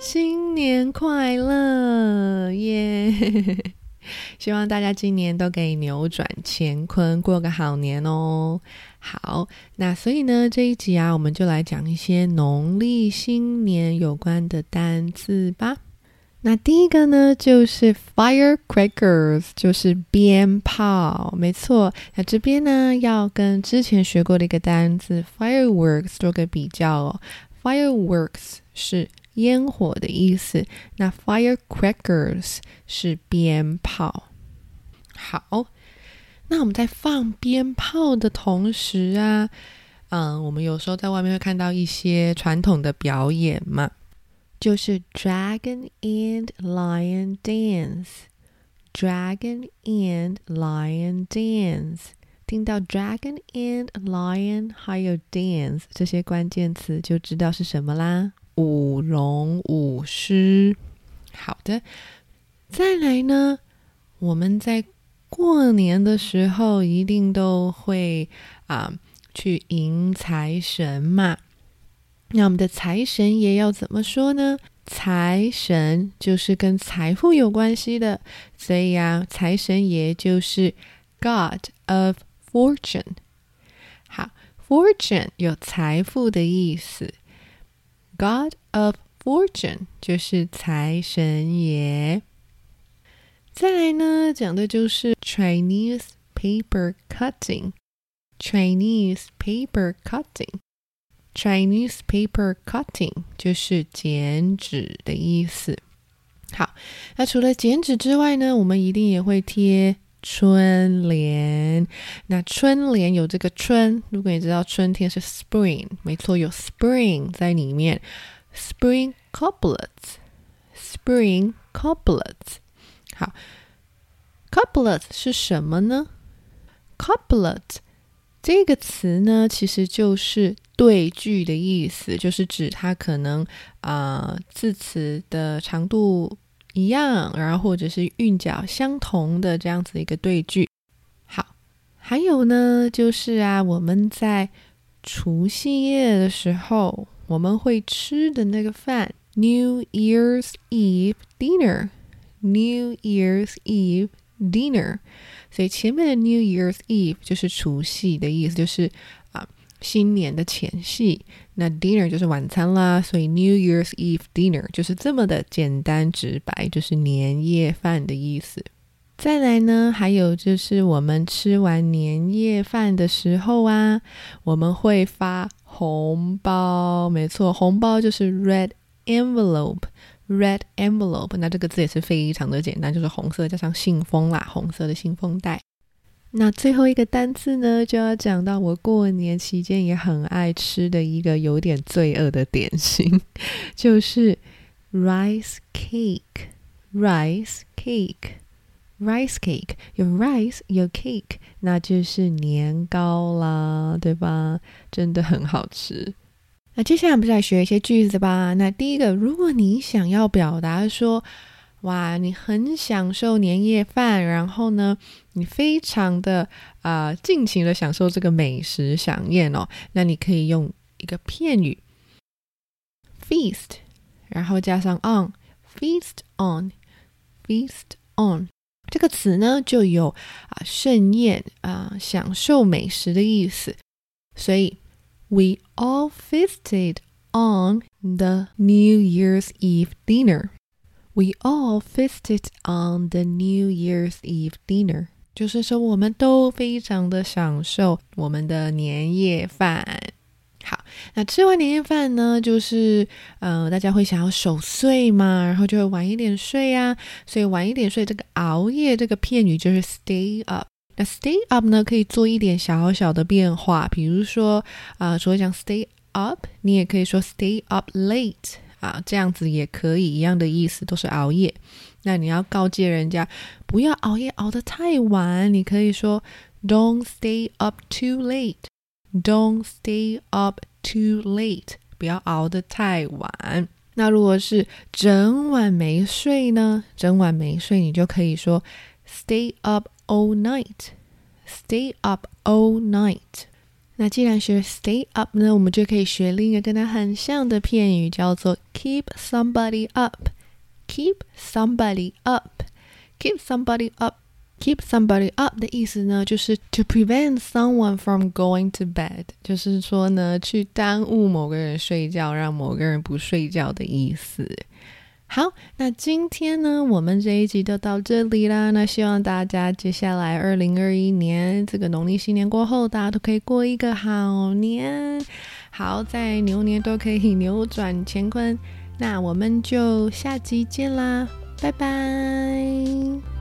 新年快乐耶！希望大家今年都可以扭转乾坤，过个好年哦。好，那所以呢，这一集啊，我们就来讲一些农历新年有关的单词吧。那第一个呢，就是 firecrackers，就是鞭炮，没错。那这边呢，要跟之前学过的一个单词 fireworks 做个比较哦。fireworks 是烟火的意思，那 firecrackers 是鞭炮。好，那我们在放鞭炮的同时啊，嗯，我们有时候在外面会看到一些传统的表演嘛。就是 Dragon and Lion Dance，Dragon and Lion Dance，听到 Dragon and Lion 还有 Dance 这些关键词，就知道是什么啦。舞龙舞狮。好的，再来呢，我们在过年的时候一定都会啊去迎财神嘛。那我们的财神爷要怎么说呢？财神就是跟财富有关系的，所以啊，财神爷就是 God of Fortune。好，Fortune 有财富的意思，God of Fortune 就是财神爷。再来呢，讲的就是 Chinese paper cutting，Chinese paper cutting。Chinese paper cutting 就是剪纸的意思。好，那除了剪纸之外呢，我们一定也会贴春联。那春联有这个春，如果你知道春天是 spring，没错，有 spring 在里面。Spring couplets，spring couplets。好，couplets 是什么呢？couplet 这个词呢，其实就是对句的意思，就是指它可能啊字词的长度一样，然后或者是韵脚相同的这样子一个对句。好，还有呢，就是啊我们在除夕夜的时候我们会吃的那个饭，New Year's Eve dinner，New Year's Eve dinner。所以前面的 New Year's Eve 就是除夕的意思，就是新年的前夕。那 dinner 就是晚餐啦，所以 New Year's Eve dinner 就是这么的简单直白，就是年夜饭的意思。再来呢，还有就是我们吃完年夜饭的时候啊，我们会发红包，没错，红包就是 red envelope。Red envelope，那这个字也是非常的简单，就是红色加上信封啦，红色的信封袋。那最后一个单词呢，就要讲到我过年期间也很爱吃的一个有点罪恶的点心，就是 rice cake。rice cake，rice cake，有 rice 有 cake，那就是年糕啦，对吧？真的很好吃。那接下来我们就来学一些句子吧。那第一个，如果你想要表达说，哇，你很享受年夜饭，然后呢，你非常的啊尽情的享受这个美食飨宴哦，那你可以用一个片语 feast，然后加上 on，feast on，feast on 这个词呢，就有啊盛宴啊享受美食的意思，所以。We all feasted on the New Year's Eve dinner. We all feasted on the New Year's Eve dinner. 就是说，我们都非常的享受我们的年夜饭。好，那吃完年夜饭呢，就是呃，大家会想要守岁嘛，然后就会晚一点睡啊。所以晚一点睡，这个熬夜这个片语就是 stay up。那 stay up 呢，可以做一点小小的变化，比如说啊，除了讲 stay up，你也可以说 stay up late 啊，这样子也可以，一样的意思，都是熬夜。那你要告诫人家不要熬夜熬得太晚，你可以说 don't stay up too late，don't stay up too late，不要熬得太晚。那如果是整晚没睡呢？整晚没睡，你就可以说 stay up。all night, stay up all night。那既然学 stay up 呢，我们就可以学另一个跟它很像的片语，叫做 keep somebody up。keep somebody up。keep somebody up。keep somebody up 的意思呢，就是 to prevent someone from going to bed，就是说呢，去耽误某个人睡觉，让某个人不睡觉的意思。 好，那今天呢，我们这一集就到这里啦。那希望大家接下来二零二一年这个农历新年过后，大家都可以过一个好年，好在牛年都可以扭转乾坤。那我们就下集见啦，拜拜。